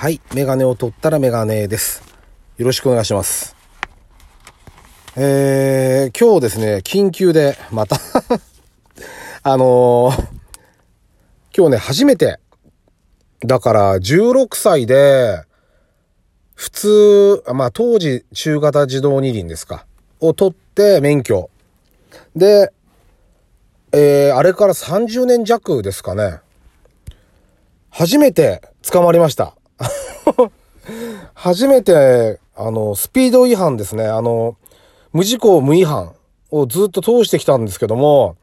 はい。メガネを取ったらメガネです。よろしくお願いします。えー、今日ですね、緊急で、また あのー、今日ね、初めて、だから16歳で、普通、まあ当時中型自動二輪ですか、を取って免許。で、えー、あれから30年弱ですかね。初めて捕まりました。初めて、あの、スピード違反ですね。あの、無事故無違反をずっと通してきたんですけども、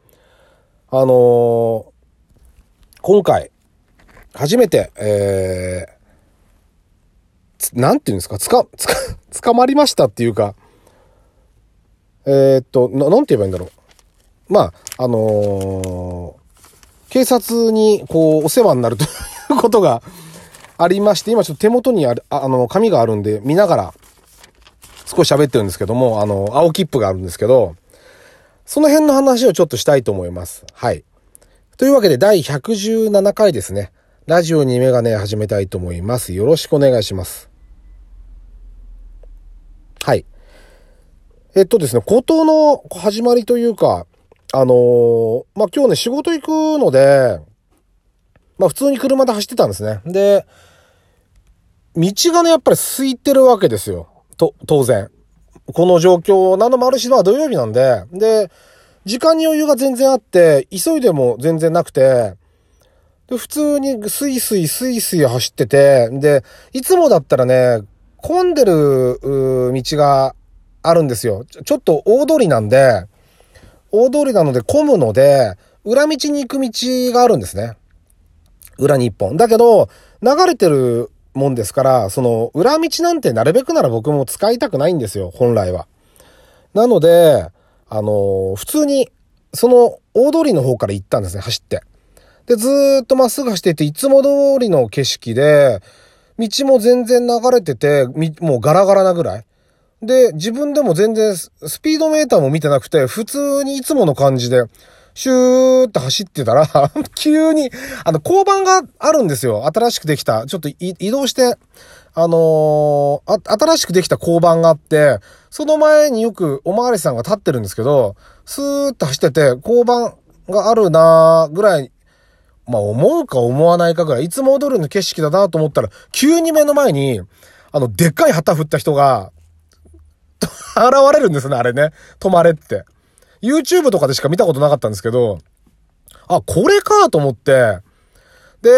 あのー、今回、初めて、えー、なんていうんですか、つか、つか、捕まりましたっていうか、えー、っと、な、なんて言えばいいんだろう。まあ、あのー、警察に、こう、お世話になるということが、ありまして、今ちょっと手元にある、あの、紙があるんで、見ながら、少し喋ってるんですけども、あの、青切符があるんですけど、その辺の話をちょっとしたいと思います。はい。というわけで、第117回ですね。ラジオにメガネ始めたいと思います。よろしくお願いします。はい。えっとですね、ことの始まりというか、あのー、まあ、今日ね、仕事行くので、まあ普通に車で走ってたんですね。で、道がね、やっぱり空いてるわけですよ。と、当然。この状況なのもあるし、まあ土曜日なんで、で、時間に余裕が全然あって、急いでも全然なくて、で、普通にスイスイスイスイ走ってて、で、いつもだったらね、混んでる、道があるんですよ。ちょっと大通りなんで、大通りなので混むので、裏道に行く道があるんですね。裏に一本。だけど、流れてるもんですから、その、裏道なんてなるべくなら僕も使いたくないんですよ、本来は。なので、あの、普通に、その、大通りの方から行ったんですね、走って。で、ずっとまっすぐ走っていて、いつも通りの景色で、道も全然流れてて、もうガラガラなぐらい。で、自分でも全然スピードメーターも見てなくて、普通にいつもの感じで、シューって走ってたら 急に、あの、交番があるんですよ。新しくできた。ちょっと移動して、あのー、あ、新しくできた交番があって、その前によくおまわりさんが立ってるんですけど、スーッと走ってて、交番があるなーぐらい、まあ思うか思わないかぐらい、いつも踊るの景色だなと思ったら、急に目の前に、あの、でっかい旗振った人が、現れるんですね、あれね。止まれって。YouTube とかでしか見たことなかったんですけど、あ、これかと思って、で、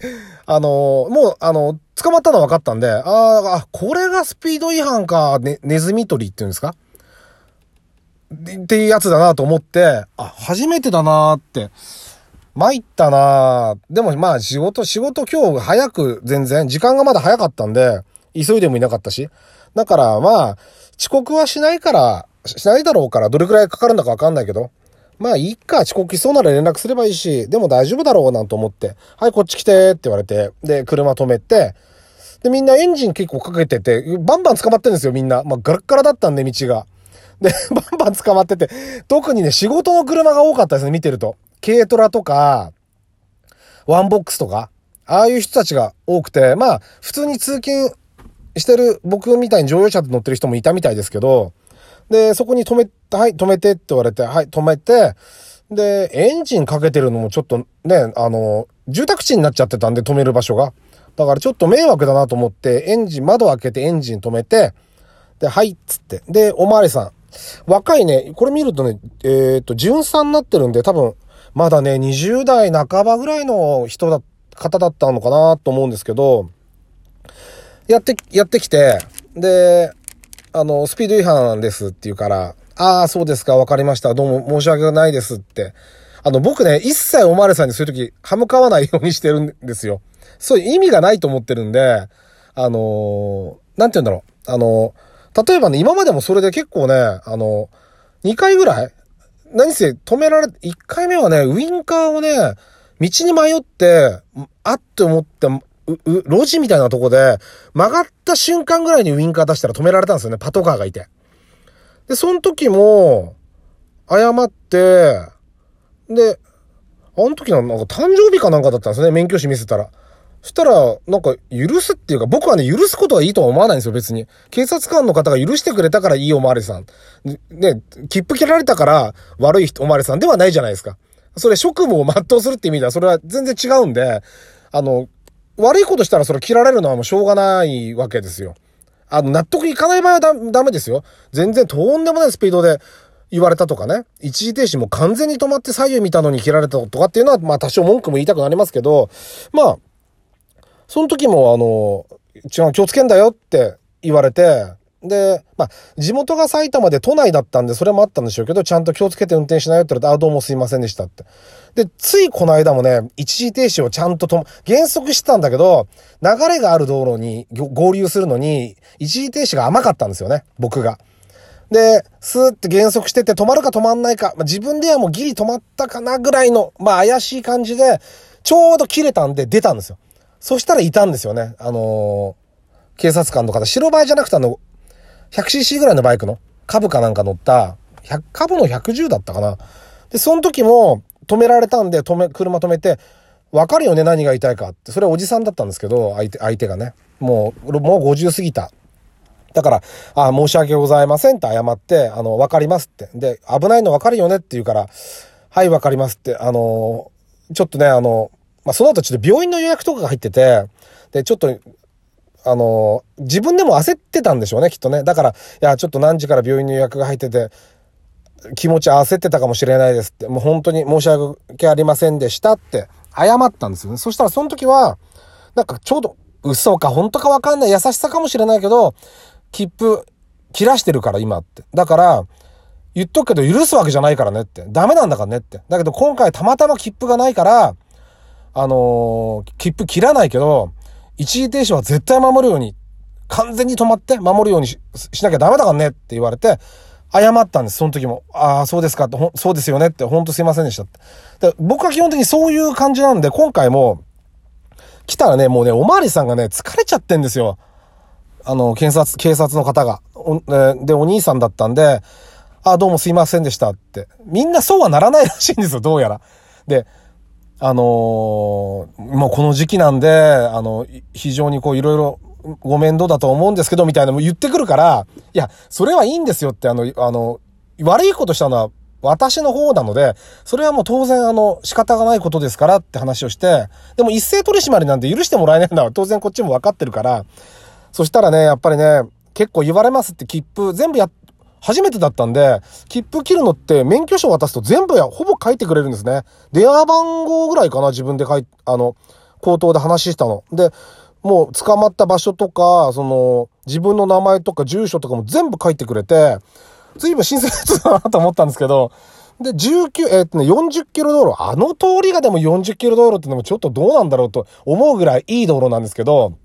あの、もう、あの、捕まったのは分かったんで、ああ、これがスピード違反か、ね、ネズミ捕りっていうんですか？っていうやつだなと思って、あ、初めてだなって、参ったなでもまあ仕事、仕事今日早く全然、時間がまだ早かったんで、急いでもいなかったし。だからまあ、遅刻はしないから、しないだろうから、どれくらいかかるんだかわかんないけど。まあいいか、遅刻しそうなら連絡すればいいし、でも大丈夫だろうなんて思って、はい、こっち来てって言われて、で、車止めて、で、みんなエンジン結構かけてて、バンバン捕まってるんですよ、みんな。まあ、ガラッガラだったんで、道が。で、バンバン捕まってて、特にね、仕事の車が多かったですね、見てると。軽トラとか、ワンボックスとか、ああいう人たちが多くて、まあ、普通に通勤してる僕みたいに乗用車で乗ってる人もいたみたいですけど、で、そこに止め、はい、止めてって言われて、はい、止めて、で、エンジンかけてるのもちょっとね、あの、住宅地になっちゃってたんで止める場所が。だからちょっと迷惑だなと思って、エンジン、窓開けてエンジン止めて、で、はいっつって。で、おまわりさん。若いね、これ見るとね、えっ、と、純さになってるんで、多分、まだね、20代半ばぐらいの人だ、方だったのかなと思うんですけど、やって、やってきて、で、あの、スピード違反ですって言うから、ああ、そうですか、わかりました。どうも申し訳ないですって。あの、僕ね、一切おまわりさんにそういう時、歯向かわないようにしてるんですよ。そういう意味がないと思ってるんで、あのー、なんて言うんだろう。あのー、例えばね、今までもそれで結構ね、あのー、2回ぐらい何せ止められ、1回目はね、ウインカーをね、道に迷って、あって思ってう、う、路地みたいなとこで、曲がった瞬間ぐらいにウインカー出したら止められたんですよね、パトカーがいて。で、その時も、謝って、で、あの時のなんか誕生日かなんかだったんですね、免許証見せたら。そしたら、なんか、許すっていうか、僕はね、許すことはいいとは思わないんですよ、別に。警察官の方が許してくれたからいいおまわりさん。ね、切符切られたから悪いおまわりさんではないじゃないですか。それ職務を全うするって意味では、それは全然違うんで、あの、悪いことしたらそれ切られるのはもうしょうがないわけですよ。あの、納得いかない場合はダダメですよ。全然とんでもないスピードで言われたとかね。一時停止も完全に止まって左右見たのに切られたとかっていうのは、まあ多少文句も言いたくなりますけど、まあ、その時もあの、違う、気をつけんだよって言われて、で、まあ、地元が埼玉で都内だったんで、それもあったんでしょうけど、ちゃんと気をつけて運転しないよって言われて、あ、どうもすいませんでしたって。で、ついこの間もね、一時停止をちゃんとと、減速してたんだけど、流れがある道路に合流するのに、一時停止が甘かったんですよね、僕が。で、スーって減速してて止まるか止まんないか、まあ、自分ではもうギリ止まったかなぐらいの、まあ怪しい感じで、ちょうど切れたんで出たんですよ。そしたらいたんですよね。あのー、警察官の方、白バイじゃなくてあの、100cc ぐらいのバイクの、株かなんか乗った、100、株の110だったかな。で、その時も止められたんで、止め、車止めて、わかるよね、何が言いたいかって。それはおじさんだったんですけど、相手、相手がね。もう、もう50過ぎた。だから、あ申し訳ございませんって謝って、あの、わかりますって。で、危ないのわかるよねって言うから、はい、わかりますって。あの、ちょっとね、あの、まあ、その後ちょっと病院の予約とかが入ってて、で、ちょっと、あの、自分でも焦ってたんでしょうね、きっとね。だから、いや、ちょっと何時から病院の予約が入ってて、気持ち焦ってたかもしれないですって、もう本当に申し訳ありませんでしたって謝ったんですよね。そしたらその時は、なんかちょうど、嘘か本当かわかんない優しさかもしれないけど、切符切らしてるから今って。だから、言っとくけど許すわけじゃないからねって。ダメなんだからねって。だけど今回たまたま切符がないから、あのー、切符切らないけど、一時停止は絶対守るように、完全に止まって守るようにしなきゃダメだからねって言われて、謝ったんです、その時も。ああ、そうですかって、そうですよねって、ほんとすいませんでしたって。で僕は基本的にそういう感じなんで、今回も、来たらね、もうね、おまわりさんがね、疲れちゃってんですよ。あの、警察、警察の方が。で、お兄さんだったんで、ああ、どうもすいませんでしたって。みんなそうはならないらしいんですよ、どうやら。で、あのー、もうこの時期なんで、あの、非常にこういろいろご面倒だと思うんですけど、みたいなのも言ってくるから、いや、それはいいんですよって、あの、あの、悪いことしたのは私の方なので、それはもう当然あの、仕方がないことですからって話をして、でも一斉取締りなんて許してもらえないのは当然こっちも分かってるから、そしたらね、やっぱりね、結構言われますって切符全部や、初めてだったんで、切符切るのって免許証渡すと全部や、ほぼ書いてくれるんですね。電話番号ぐらいかな、自分で書い、あの、口頭で話したの。で、もう捕まった場所とか、その、自分の名前とか住所とかも全部書いてくれて、随分親切だなと思ったんですけど、で、19、えー、っとね、40キロ道路、あの通りがでも40キロ道路ってのもちょっとどうなんだろうと思うぐらいいい道路なんですけど、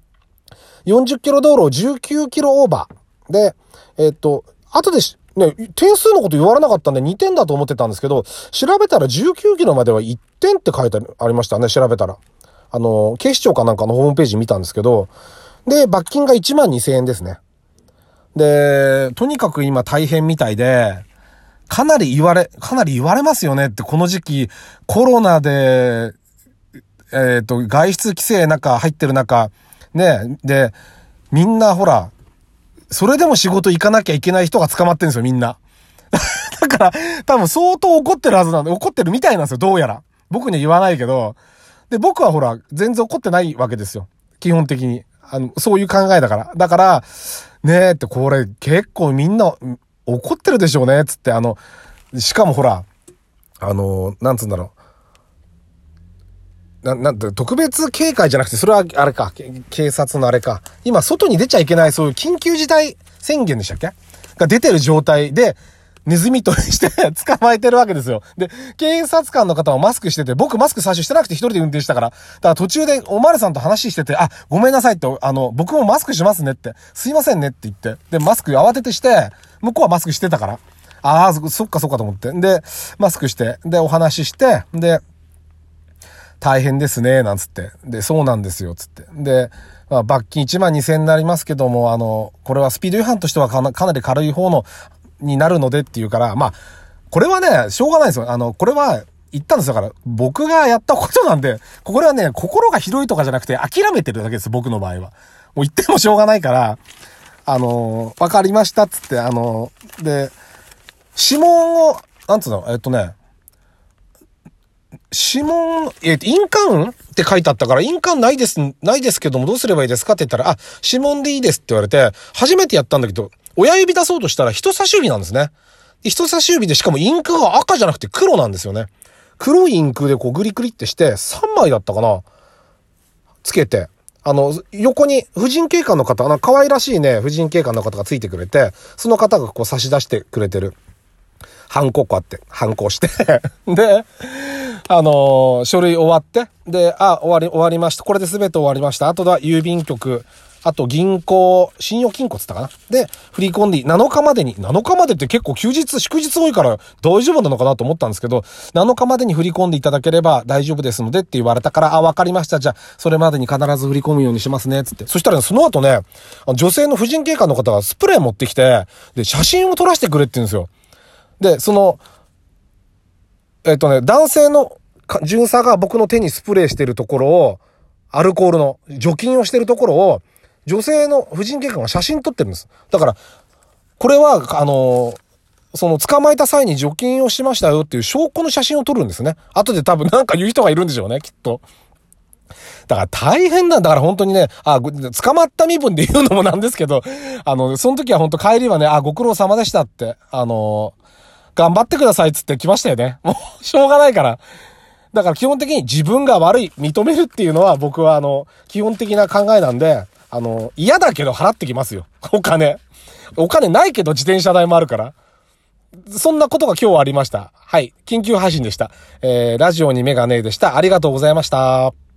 40キロ道路を19キロオーバー。で、えー、っと、後でしね、点数のこと言われなかったんで2点だと思ってたんですけど、調べたら19キロまでは1点って書いてありましたね、調べたら。あの、警視庁かなんかのホームページ見たんですけど、で、罰金が1万2000円ですね。で、とにかく今大変みたいで、かなり言われ、かなり言われますよねって、この時期、コロナで、えっ、ー、と、外出規制中、入ってる中、ね、で、みんなほら、それでも仕事行かなきゃいけない人が捕まってるんですよ、みんな。だから、多分相当怒ってるはずなんで、怒ってるみたいなんですよ、どうやら。僕には言わないけど。で、僕はほら、全然怒ってないわけですよ。基本的に。あの、そういう考えだから。だから、ねえってこれ結構みんな怒ってるでしょうね、つって、あの、しかもほら、あの、なんつうんだろう。な、なんて、特別警戒じゃなくて、それはあれか、警察のあれか。今、外に出ちゃいけない、そういう緊急事態宣言でしたっけ？が出てる状態で、ネズミ捕りして 捕まえてるわけですよ。で、警察官の方もマスクしてて、僕マスク最初してなくて一人で運転したから、だから途中でおまるさんと話してて、あ、ごめんなさいって、あの、僕もマスクしますねって、すいませんねって言って、で、マスク慌ててして、向こうはマスクしてたから、ああ、そっかそっかと思って。で、マスクして、で、お話しして、で、大変ですね、なんつって。で、そうなんですよ、つって。で、まあ、罰金1万2000円になりますけども、あの、これはスピード違反としてはかなかなり軽い方のになるのでっていうから、まあ、これはね、しょうがないですよ。あの、これは、言ったんですよだから、僕がやったことなんで、これはね、心が広いとかじゃなくて諦めてるだけです、僕の場合は。もう言ってもしょうがないから、あの、わかりましたつって、あの、で、指紋を、なんつうの、えっとね、指紋、えっ、と、印鑑って書いてあったから、印鑑ないです、ないですけども、どうすればいいですかって言ったら、あ、指紋でいいですって言われて、初めてやったんだけど、親指出そうとしたら人差し指なんですね。人差し指でしかもインクが赤じゃなくて黒なんですよね。黒いインクでこうグリグリってして3枚だったかなつけて。あの、横に婦人警官の方、あの、可愛らしいね、婦人警官の方がついてくれて、その方がこう差し出してくれてる。ハンコこうやって、ハンコして で、あの、書類終わって、で、あ、終わり、終わりました。これで全て終わりました。あとは郵便局、あと銀行、信用金庫つったかなで、振り込んで7日までに、7日までって結構休日、祝日多いから大丈夫なのかなと思ったんですけど、7日までに振り込んでいただければ大丈夫ですのでって言われたから、あ、わかりました。じゃあ、それまでに必ず振り込むようにしますね。つって。そしたら、ね、その後ね、女性の婦人警官の方がスプレー持ってきて、で、写真を撮らせてくれって言うんですよ。で、その、えっとね、男性の巡査が僕の手にスプレーしてるところを、アルコールの除菌をしてるところを、女性の婦人警官が写真撮ってるんです。だから、これは、あのその捕まえた際に除菌をしましたよっていう証拠の写真を撮るんですね。後で多分なんか言う人がいるんでしょうね、きっと。だから大変なんだから本当にね、あ、捕まった身分で言うのもなんですけど、あの、その時は本当帰りはね、あ、ご苦労様でしたって、あの頑張ってくださいっつって来ましたよね。もう、しょうがないから。だから基本的に自分が悪い、認めるっていうのは僕はあの、基本的な考えなんで、あの、嫌だけど払ってきますよ。お金。お金ないけど自転車代もあるから。そんなことが今日ありました。はい。緊急配信でした。えー、ラジオにメガネでした。ありがとうございました。